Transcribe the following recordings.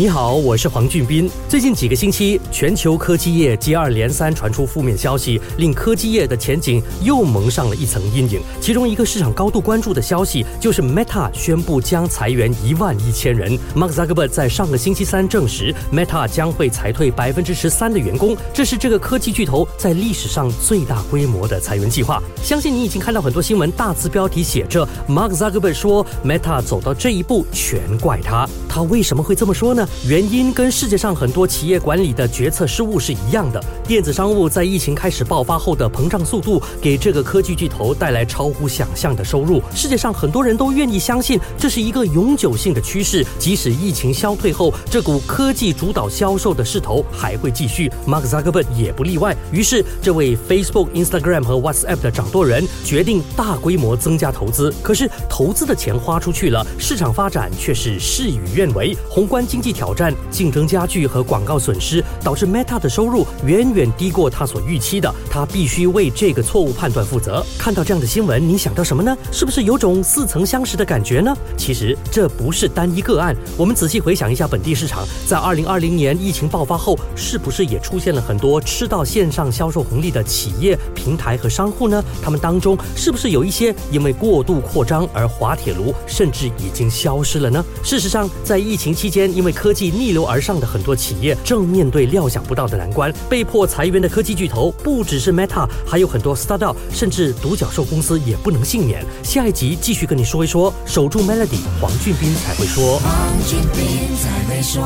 你好，我是黄俊斌。最近几个星期，全球科技业接二连三传出负面消息，令科技业的前景又蒙上了一层阴影。其中一个市场高度关注的消息，就是 Meta 宣布将裁员一万一千人。Mark Zuckerberg 在上个星期三证实，Meta 将会裁退百分之十三的员工，这是这个科技巨头在历史上最大规模的裁员计划。相信你已经看到很多新闻，大字标题写着 Mark Zuckerberg 说，Meta 走到这一步全怪他。他为什么会这么说呢？原因跟世界上很多企业管理的决策失误是一样的。电子商务在疫情开始爆发后的膨胀速度，给这个科技巨头带来超乎想象的收入。世界上很多人都愿意相信这是一个永久性的趋势，即使疫情消退后，这股科技主导销售的势头还会继续。Mark Zuckerberg 也不例外。于是，这位 Facebook、Instagram 和 WhatsApp 的掌舵人决定大规模增加投资。可是，投资的钱花出去了，市场发展却是事与愿为。宏观经济挑战、竞争加剧和广告损失，导致 Meta 的收入远远低过他所预期的。他必须为这个错误判断负责。看到这样的新闻，你想到什么呢？是不是有种似曾相识的感觉呢？其实这不是单一个案。我们仔细回想一下本地市场，在2020年疫情爆发后，是不是也出现了很多吃到线上销售红利的企业、平台和商户呢？他们当中是不是有一些因为过度扩张而滑铁卢，甚至已经消失了呢？事实上，在在疫情期间，因为科技逆流而上的很多企业正面对料想不到的难关，被迫裁员的科技巨头不只是 Meta，还有很多 startup，甚至独角兽公司也不能幸免。下一集继续跟你说一说，守住 Melody，黄俊斌才会说。黄俊斌才会说。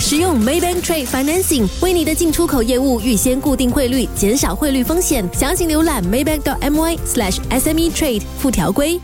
使用 Maybank Trade Financing 为你的进出口业务预先固定汇率，减少汇率风险。详情浏览 maybank.my/sme Trade 附条规。